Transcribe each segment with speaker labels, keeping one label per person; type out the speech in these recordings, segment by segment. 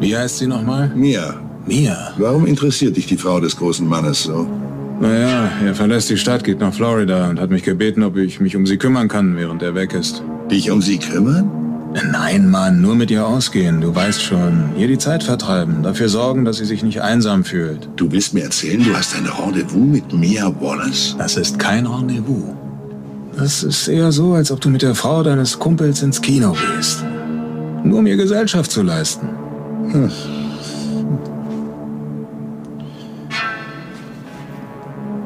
Speaker 1: Wie heißt sie nochmal?
Speaker 2: Mia.
Speaker 1: Mia.
Speaker 2: Warum interessiert dich die Frau des großen Mannes so?
Speaker 1: Naja, er verlässt die Stadt, geht nach Florida und hat mich gebeten, ob ich mich um sie kümmern kann, während er weg ist.
Speaker 2: Dich um sie kümmern?
Speaker 1: Nein, Mann, nur mit ihr ausgehen. Du weißt schon. Ihr die Zeit vertreiben. Dafür sorgen, dass sie sich nicht einsam fühlt.
Speaker 2: Du willst mir erzählen, du hast ein Rendezvous mit Mia Wallace?
Speaker 1: Das ist kein Rendezvous. Das ist eher so, als ob du mit der Frau deines Kumpels ins Kino gehst. Nur um ihr Gesellschaft zu leisten. Hm.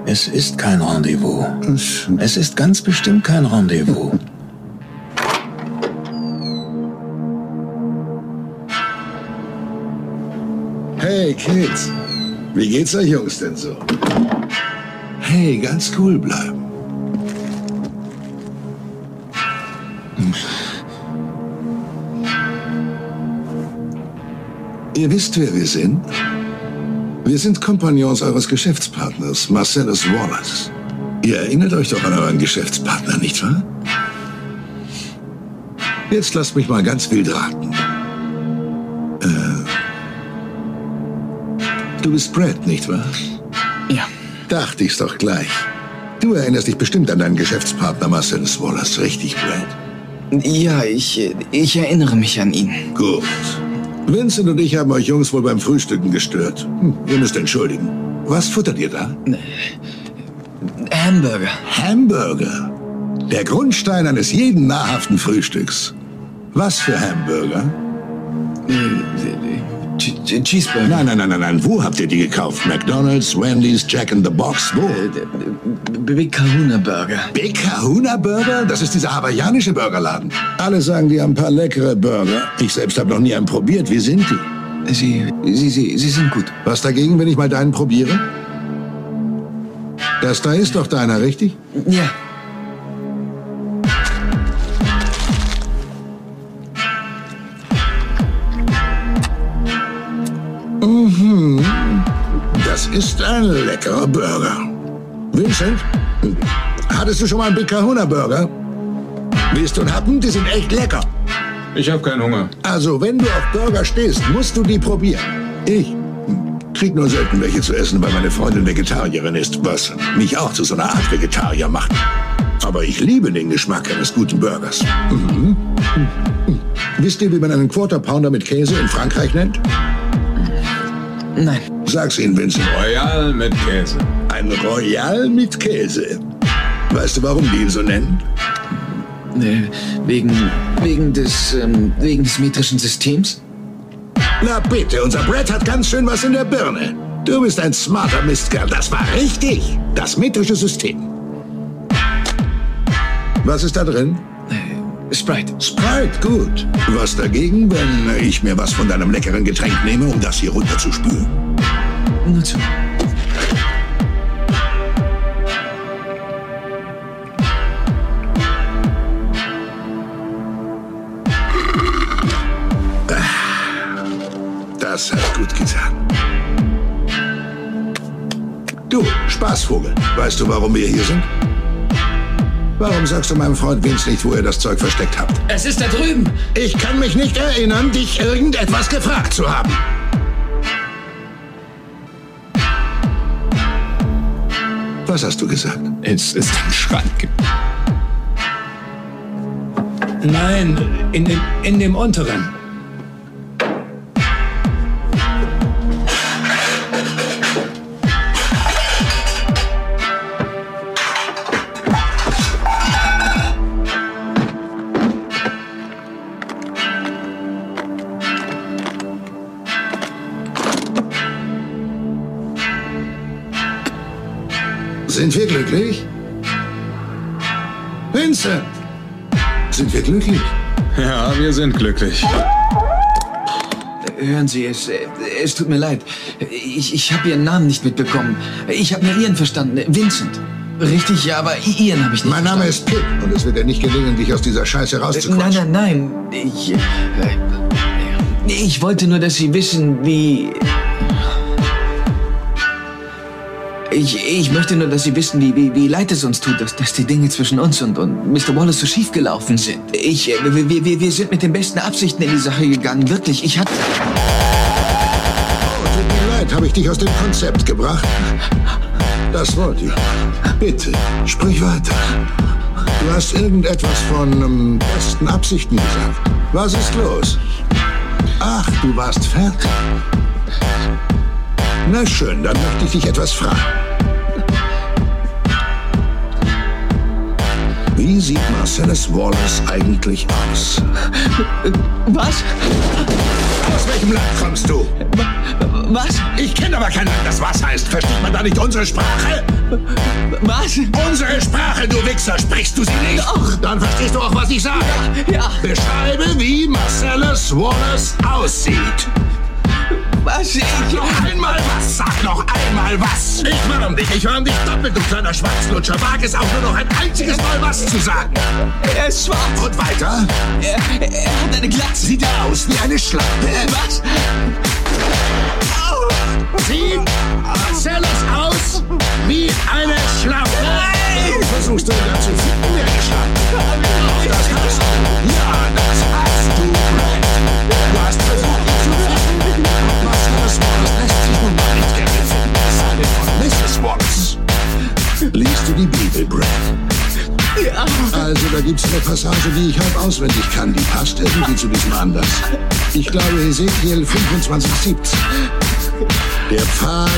Speaker 1: Es ist kein Rendezvous. Es ist ganz bestimmt kein Rendezvous.
Speaker 2: Hey, Kids. Wie geht's euch Jungs denn so? Hey, ganz cool bleiben. Ihr wisst, wer wir sind? Wir sind Kompagnons eures Geschäftspartners, Marcellus Wallace. Ihr erinnert euch doch an euren Geschäftspartner, nicht wahr? Jetzt lasst mich mal ganz wild raten. Du bist Brad, nicht wahr?
Speaker 3: Ja.
Speaker 2: Dachte ich's doch gleich. Du erinnerst dich bestimmt an deinen Geschäftspartner Marcellus Wallace, richtig, Brad?
Speaker 3: Ja, ich, ich erinnere mich an ihn.
Speaker 2: Gut. Vincent und ich haben euch Jungs wohl beim Frühstücken gestört. Hm, ihr müsst entschuldigen. Was futtert ihr da?
Speaker 3: Hamburger.
Speaker 2: Hamburger? Der Grundstein eines jeden nahrhaften Frühstücks. Was für Hamburger?
Speaker 3: Cheeseburger.
Speaker 2: Nein, nein, nein, nein, nein. Wo habt ihr die gekauft? McDonald's, Wendy's, Jack in the Box? Wo?
Speaker 3: Big Kahuna Burger.
Speaker 2: Big Kahuna Burger? Das ist dieser hawaiianische Burgerladen. Alle sagen, die haben ein paar leckere Burger. Ich selbst habe noch nie einen probiert. Wie sind die?
Speaker 3: Sie, sie, sie, sie sind gut.
Speaker 2: Was dagegen, wenn ich mal deinen probiere? Das da ist doch deiner, richtig?
Speaker 3: Ja.
Speaker 2: Ein leckerer Burger. Vincent, hattest du schon mal einen Big Kahuna Burger? Willst du einen Happen? Die sind echt lecker.
Speaker 1: Ich habe keinen Hunger.
Speaker 2: Also, wenn du auf Burger stehst, musst du die probieren. Ich krieg nur selten welche zu essen, weil meine Freundin Vegetarierin ist, was mich auch zu so einer Art Vegetarier macht. Aber ich liebe den Geschmack eines guten Burgers. Mhm. Wisst ihr, wie man einen Quarter Pounder mit Käse in Frankreich nennt?
Speaker 3: Nein.
Speaker 2: Sag's ihnen, Vincent.
Speaker 1: Royal mit Käse.
Speaker 2: Ein Royal mit Käse. Weißt du, warum die ihn so nennen?
Speaker 3: Äh, wegen, wegen des, ähm, wegen des metrischen Systems?
Speaker 2: Na bitte, unser Brett hat ganz schön was in der Birne. Du bist ein smarter Mistkerl. Das war richtig. Das metrische System. Was ist da drin?
Speaker 3: Sprite.
Speaker 2: Sprite, gut. Was dagegen, wenn ich mir was von deinem leckeren Getränk nehme, um das hier runterzuspülen?
Speaker 3: Nur zu.
Speaker 2: Das hat gut getan. Du, Spaßvogel, weißt du, warum wir hier sind? Warum sagst du meinem Freund Vince nicht, wo ihr das Zeug versteckt habt?
Speaker 3: Es ist da drüben.
Speaker 2: Ich kann mich nicht erinnern, dich irgendetwas gefragt zu haben. Was hast du gesagt?
Speaker 1: Es ist im Schrank.
Speaker 4: Nein, in dem, in dem unteren.
Speaker 2: Sind wir glücklich? Vincent! Sind wir glücklich?
Speaker 1: Ja, wir sind glücklich.
Speaker 3: Hören Sie, es, es tut mir leid. Ich, ich habe Ihren Namen nicht mitbekommen. Ich habe nur Ihren verstanden. Vincent. Richtig, ja, aber Ihren habe ich nicht
Speaker 2: Mein Name ist Pip und es wird dir nicht gelingen, dich aus dieser Scheiße
Speaker 3: Nein,
Speaker 2: rauszuquatschen.
Speaker 3: nein, nein. Ich, äh, ich wollte nur, dass Sie wissen, wie... Ich, ich möchte nur, dass Sie wissen, wie, wie, wie leid es uns tut, dass, dass die Dinge zwischen uns und, und Mr. Wallace so schief gelaufen sind. Ich, äh, wir, wir, wir sind mit den besten Absichten in die Sache gegangen. Wirklich, ich hatte...
Speaker 2: Oh, tut mir leid, habe ich dich aus dem Konzept gebracht? Das wollte ich. Bitte, sprich weiter. Du hast irgendetwas von ähm, besten Absichten gesagt. Was ist los? Ach, du warst fertig. Na schön, dann möchte ich dich etwas fragen. Wie sieht Marcellus Wallace eigentlich aus?
Speaker 3: Was?
Speaker 2: Aus welchem Land kommst du?
Speaker 3: Was?
Speaker 2: Ich kenne aber kein Land, das was heißt. Versteht man da nicht unsere Sprache?
Speaker 3: Was?
Speaker 2: Unsere Sprache, du Wichser, sprichst du sie nicht?
Speaker 3: Doch.
Speaker 2: Dann verstehst du auch, was ich sage.
Speaker 3: Ja.
Speaker 2: Beschreibe, wie Marcellus Wallace aussieht.
Speaker 3: Was? Ich...
Speaker 2: Noch einmal was, sag noch einmal was. Ich warn dich, ich warn dich doppelt, du kleiner Schwarzlutscher. Wag es auch nur noch ein einziges Mal was zu sagen.
Speaker 3: Er ist schwarz.
Speaker 2: Und weiter?
Speaker 3: Er, er hat eine Glatze.
Speaker 2: Sieht er aus wie eine Schlampe?
Speaker 3: Was?
Speaker 2: Sieht Marcellus aus wie eine Schlampe?
Speaker 3: Nein!
Speaker 2: Du versuchst du ihn zu finden, der Schlampe. Diesem Anlass. Ich glaube, Ezekiel 25, 17. Der Pfad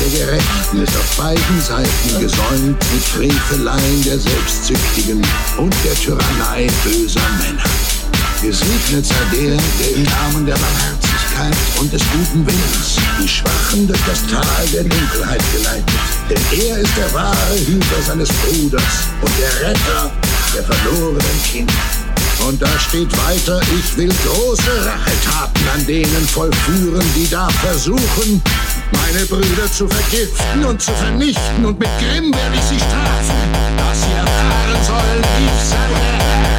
Speaker 2: der Gerechten ist auf beiden Seiten gesäumt mit Freveleien der Selbstsüchtigen und der Tyrannei böser Männer. Gesegnet sei der, der im Namen der Barmherzigkeit und des guten Willens die Schwachen durch das Tal der Dunkelheit geleitet. Denn er ist der wahre Hüter seines Bruders und der Retter der verlorenen Kinder. Und da steht weiter, ich will große Rachetaten an denen vollführen, die da versuchen, meine Brüder zu vergiften und zu vernichten. Und mit Grimm werde ich sie strafen, dass sie erfahren sollen, ich sei der Herr,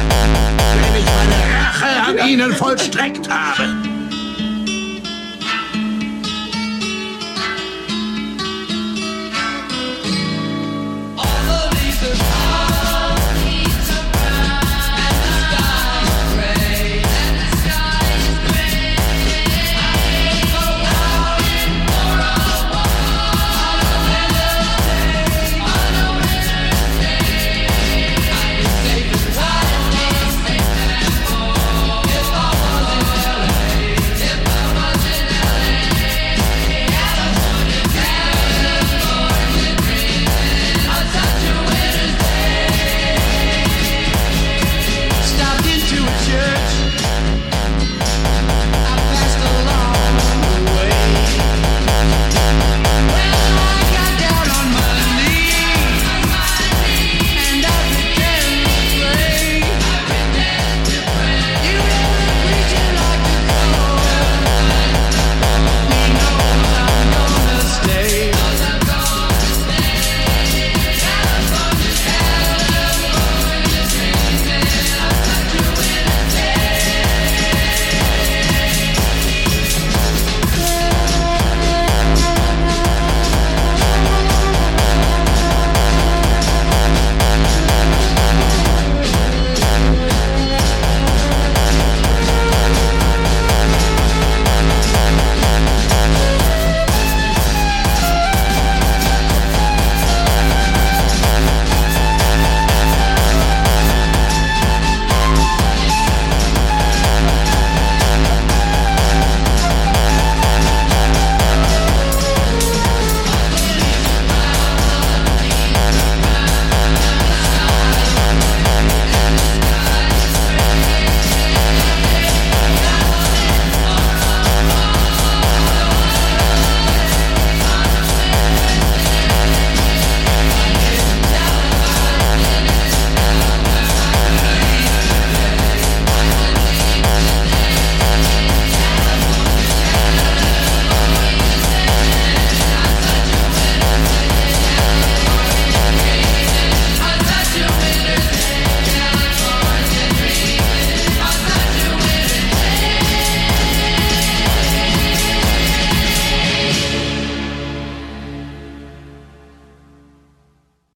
Speaker 2: wenn ich meine Rache an ihnen vollstreckt habe.